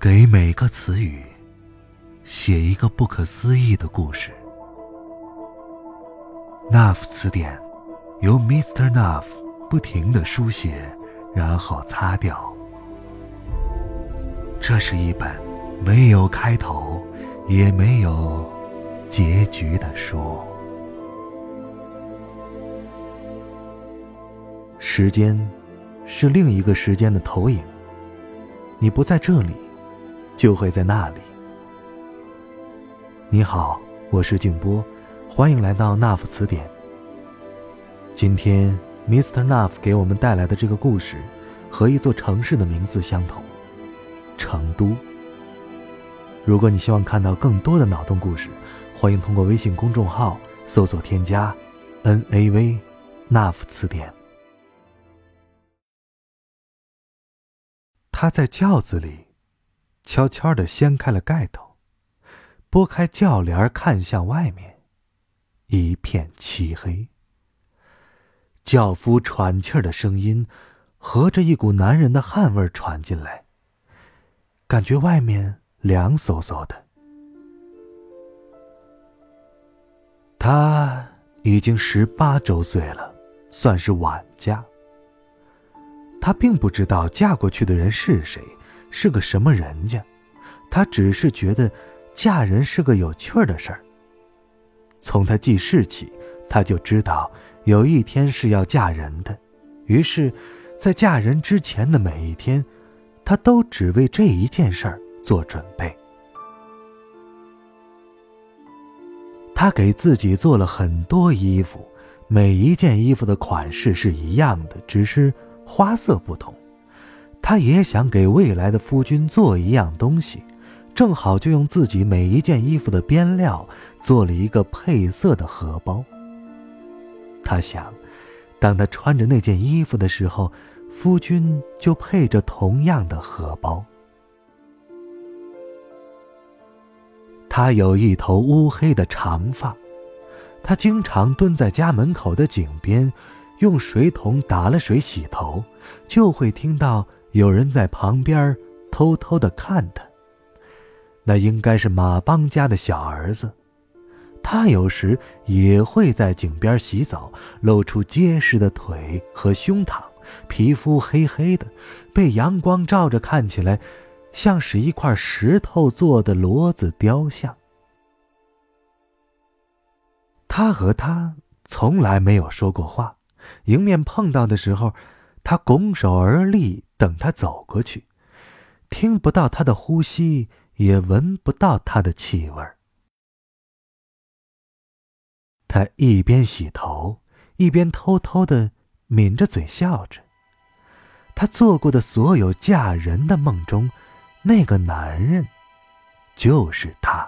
给每个词语写一个不可思议的故事。那副词典由 Mr. Nuff 不停的书写，然后擦掉。这是一本没有开头，也没有结局的书。时间是另一个时间的投影。你不在这里。就会在那里。你好，我是静波，欢迎来到 Nuff 词典。今天，Mr. Nuff 给我们带来的这个故事，和一座城市的名字相同——成都。如果你希望看到更多的脑洞故事，欢迎通过微信公众号搜索添加 “N-A-V Nuff 词典”。他在轿子里。悄悄地掀开了盖头，拨开轿帘，看向外面，一片漆黑。轿夫喘气儿的声音，和着一股男人的汗味传进来，感觉外面凉飕飕的。他已经十八周岁了，算是晚嫁。他并不知道嫁过去的人是谁。是个什么人家？她只是觉得嫁人是个有趣儿的事儿。从她记事起，她就知道有一天是要嫁人的。于是，在嫁人之前的每一天，她都只为这一件事儿做准备。她给自己做了很多衣服，每一件衣服的款式是一样的，只是花色不同。他也想给未来的夫君做一样东西，正好就用自己每一件衣服的边料做了一个配色的荷包。他想，当他穿着那件衣服的时候，夫君就配着同样的荷包。他有一头乌黑的长发，他经常蹲在家门口的井边，用水桶打了水洗头，就会听到。有人在旁边偷偷的看他。那应该是马帮家的小儿子，他有时也会在井边洗澡，露出结实的腿和胸膛，皮肤黑黑的，被阳光照着，看起来像是一块石头做的骡子雕像。他和他从来没有说过话，迎面碰到的时候，他拱手而立。等他走过去，听不到他的呼吸，也闻不到他的气味。他一边洗头，一边偷偷的抿着嘴笑着。他做过的所有嫁人的梦中，那个男人就是他。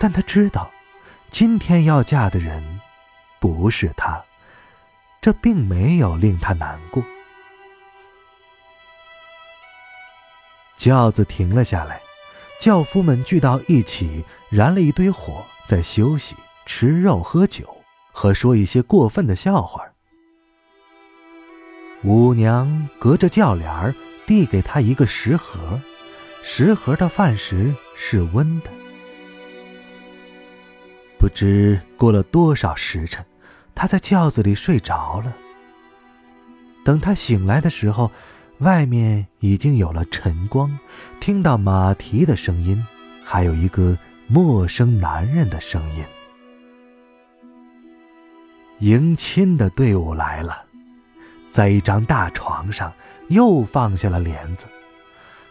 但他知道，今天要嫁的人不是他。这并没有令他难过。轿子停了下来，轿夫们聚到一起，燃了一堆火，在休息、吃肉、喝酒和说一些过分的笑话。舞娘隔着轿帘儿递给他一个食盒，食盒的饭食是温的。不知过了多少时辰。他在轿子里睡着了。等他醒来的时候，外面已经有了晨光，听到马蹄的声音，还有一个陌生男人的声音。迎亲的队伍来了，在一张大床上又放下了帘子。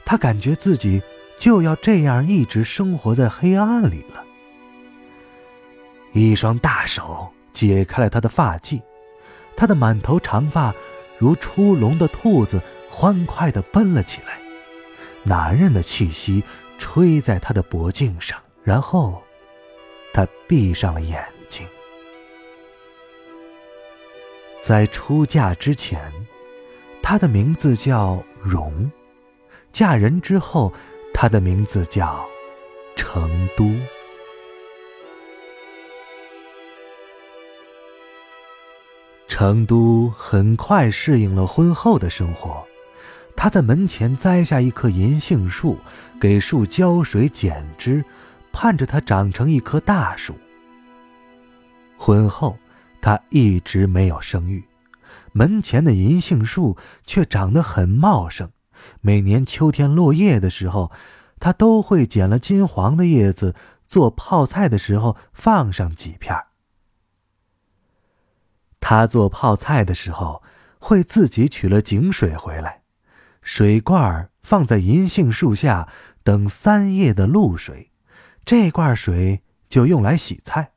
他感觉自己就要这样一直生活在黑暗里了。一双大手。解开了他的发髻，他的满头长发如出笼的兔子，欢快地奔了起来。男人的气息吹在他的脖颈上，然后他闭上了眼睛。在出嫁之前，她的名字叫荣；嫁人之后，她的名字叫成都。成都很快适应了婚后的生活，他在门前栽下一棵银杏树，给树浇水剪枝，盼着它长成一棵大树。婚后，他一直没有生育，门前的银杏树却长得很茂盛。每年秋天落叶的时候，他都会剪了金黄的叶子，做泡菜的时候放上几片。他做泡菜的时候，会自己取了井水回来，水罐儿放在银杏树下等三夜的露水，这罐水就用来洗菜。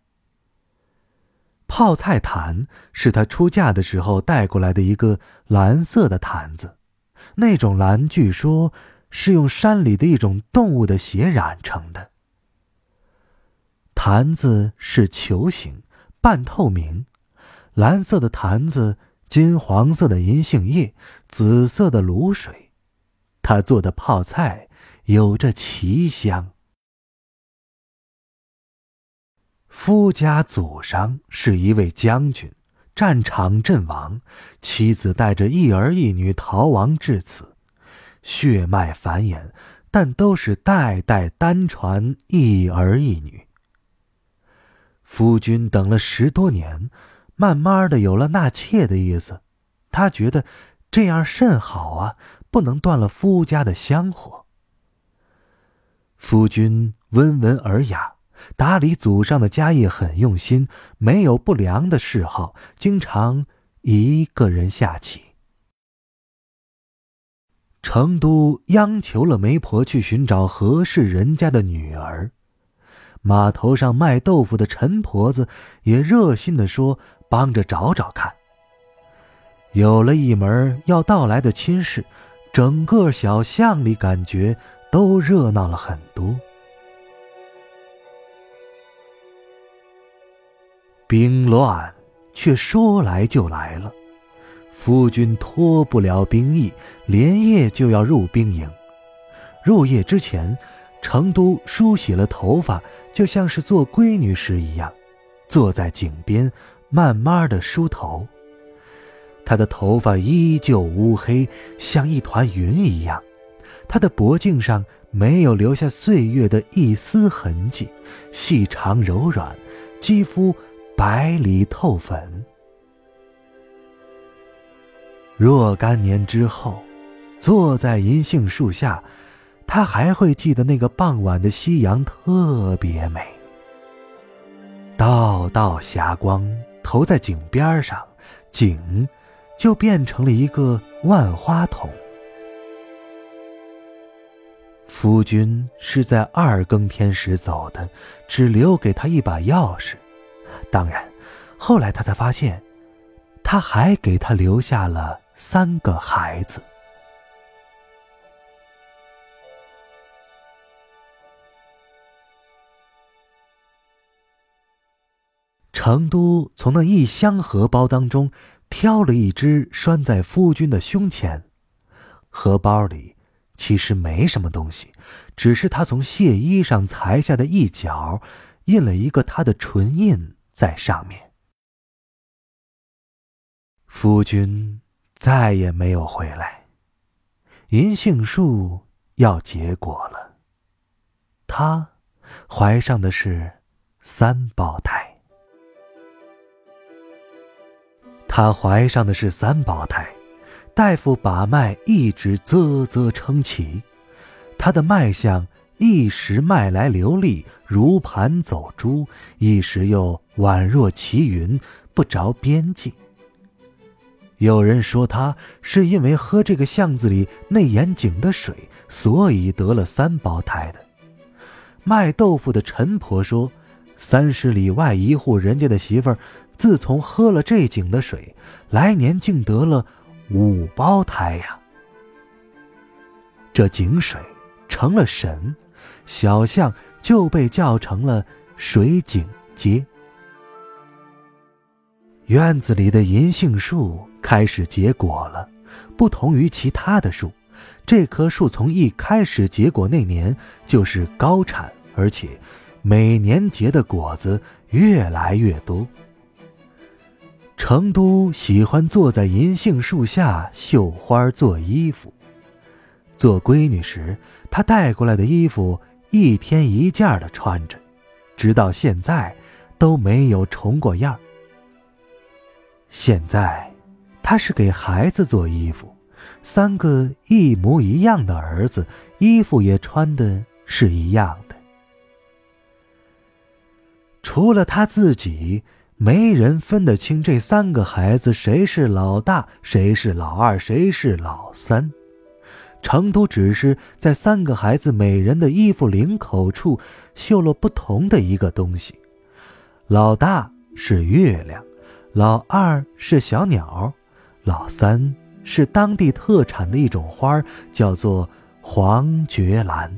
泡菜坛是他出嫁的时候带过来的一个蓝色的坛子。那种蓝，据说是用山里的一种动物的血染成的。坛子是球形，半透明，蓝色的坛子，金黄色的银杏叶，紫色的卤水。他做的泡菜有着奇香。夫家祖上是一位将军。战场阵亡，妻子带着一儿一女逃亡至此，血脉繁衍，但都是代代单传一儿一女。夫君等了十多年，慢慢的有了纳妾的意思，他觉得这样甚好啊，不能断了夫家的香火。夫君温文尔雅。打理祖上的家业很用心，没有不良的嗜好，经常一个人下棋。成都央求了媒婆去寻找合适人家的女儿，码头上卖豆腐的陈婆子也热心的说：“帮着找找看。”有了一门要到来的亲事，整个小巷里感觉都热闹了很多。兵乱，却说来就来了。夫君脱不了兵役，连夜就要入兵营。入夜之前，成都梳洗了头发，就像是做闺女时一样，坐在井边，慢慢的梳头。她的头发依旧乌黑，像一团云一样。她的脖颈上没有留下岁月的一丝痕迹，细长柔软，肌肤。白里透粉。若干年之后，坐在银杏树下，他还会记得那个傍晚的夕阳特别美。道道霞光投在井边上，井就变成了一个万花筒。夫君是在二更天时走的，只留给他一把钥匙。当然，后来他才发现，他还给他留下了三个孩子。成都从那一箱荷包当中挑了一只拴在夫君的胸前，荷包里其实没什么东西，只是他从亵衣上裁下的一角，印了一个他的唇印。在上面，夫君再也没有回来。银杏树要结果了，她怀上的是三胞胎。她怀上的是三胞胎，大夫把脉一直啧啧称奇，她的脉象。一时脉来流利，如盘走珠；一时又宛若齐云，不着边际。有人说他是因为喝这个巷子里内眼井的水，所以得了三胞胎的。卖豆腐的陈婆说，三十里外一户人家的媳妇儿，自从喝了这井的水，来年竟得了五胞胎呀。这井水成了神。小巷就被叫成了水井街。院子里的银杏树开始结果了，不同于其他的树，这棵树从一开始结果那年就是高产，而且每年结的果子越来越多。成都喜欢坐在银杏树下绣花做衣服，做闺女时，她带过来的衣服一天一件的穿着，直到现在都没有重过样。现在，她是给孩子做衣服，三个一模一样的儿子，衣服也穿的是一样的。除了他自己，没人分得清这三个孩子谁是老大，谁是老二，谁是老三。成都只是在三个孩子每人的衣服领口处绣了不同的一个东西。老大是月亮，老二是小鸟，老三是当地特产的一种花，叫做黄觉兰。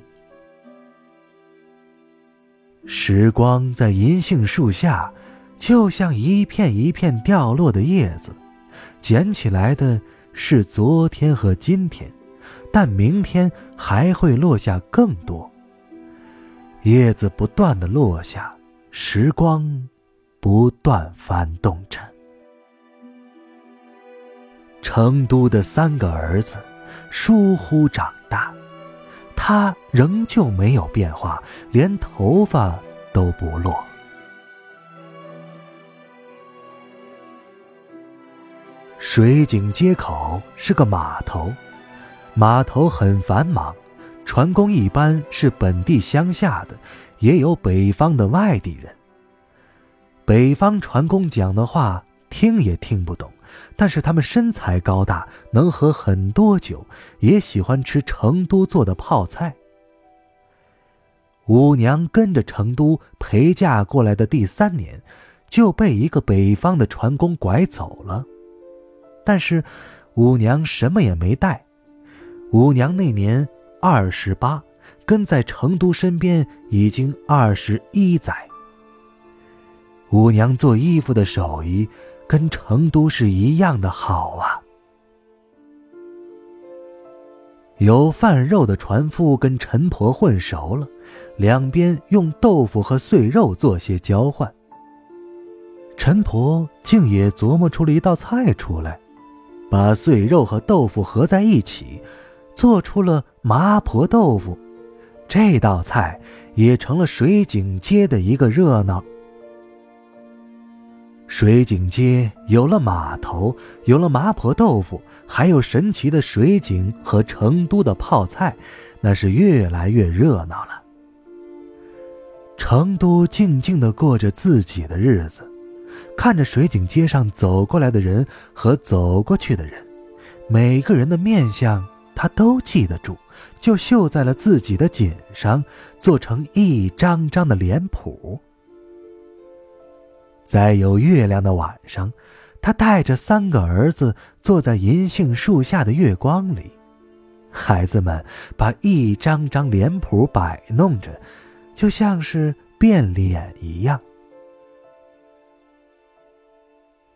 时光在银杏树下，就像一片一片掉落的叶子，捡起来的是昨天和今天。但明天还会落下更多。叶子不断的落下，时光不断翻动着。成都的三个儿子疏忽长大，他仍旧没有变化，连头发都不落。水井街口是个码头。码头很繁忙，船工一般是本地乡下的，也有北方的外地人。北方船工讲的话听也听不懂，但是他们身材高大，能喝很多酒，也喜欢吃成都做的泡菜。五娘跟着成都陪嫁过来的第三年，就被一个北方的船工拐走了，但是五娘什么也没带。五娘那年二十八，跟在成都身边已经二十一载。五娘做衣服的手艺跟成都是一样的好啊。有贩肉的船夫跟陈婆混熟了，两边用豆腐和碎肉做些交换。陈婆竟也琢磨出了一道菜出来，把碎肉和豆腐合在一起。做出了麻婆豆腐，这道菜也成了水井街的一个热闹。水井街有了码头，有了麻婆豆腐，还有神奇的水井和成都的泡菜，那是越来越热闹了。成都静静地过着自己的日子，看着水井街上走过来的人和走过去的人，每个人的面相。他都记得住，就绣在了自己的锦上，做成一张张的脸谱。在有月亮的晚上，他带着三个儿子坐在银杏树下的月光里，孩子们把一张张脸谱摆弄着，就像是变脸一样。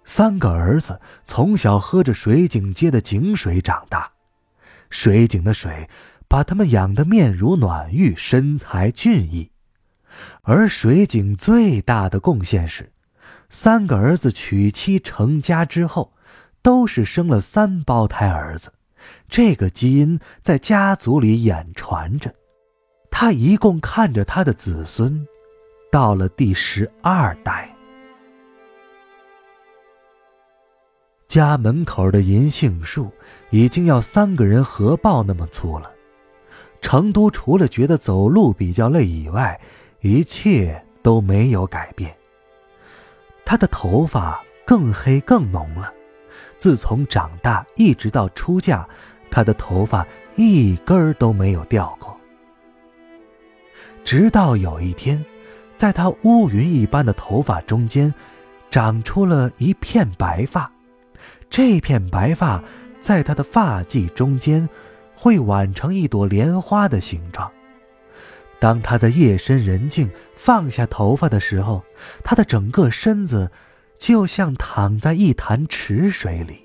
三个儿子从小喝着水井街的井水长大。水井的水把他们养得面如暖玉，身材俊逸。而水井最大的贡献是，三个儿子娶妻成家之后，都是生了三胞胎儿子。这个基因在家族里演传着。他一共看着他的子孙，到了第十二代。家门口的银杏树已经要三个人合抱那么粗了。成都除了觉得走路比较累以外，一切都没有改变。他的头发更黑更浓了。自从长大一直到出嫁，他的头发一根儿都没有掉过。直到有一天，在他乌云一般的头发中间，长出了一片白发。这片白发，在他的发髻中间，会挽成一朵莲花的形状。当他在夜深人静放下头发的时候，他的整个身子就像躺在一潭池水里，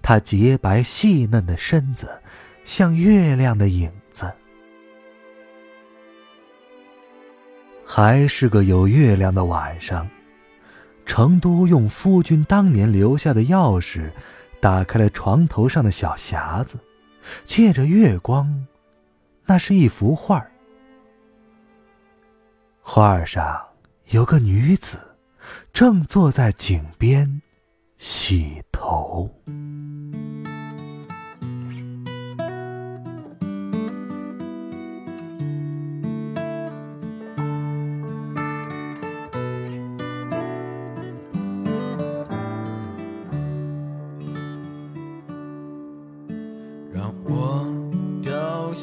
他洁白细嫩的身子，像月亮的影子。还是个有月亮的晚上。成都用夫君当年留下的钥匙，打开了床头上的小匣子，借着月光，那是一幅画儿。画上有个女子，正坐在井边洗头。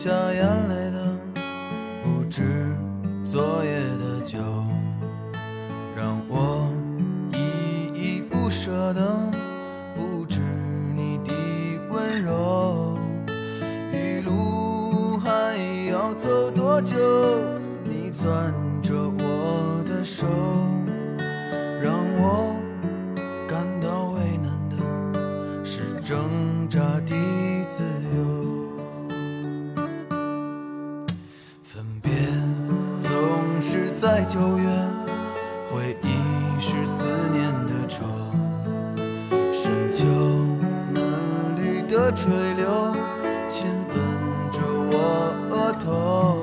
下眼泪在九月，回忆是思念的愁。深秋，嫩绿的垂柳亲吻着我额头。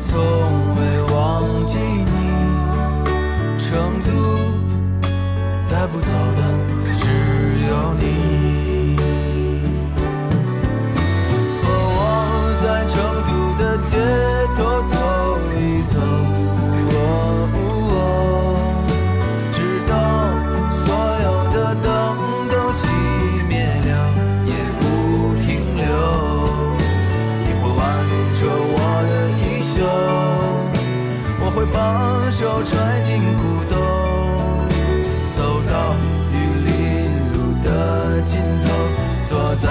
从未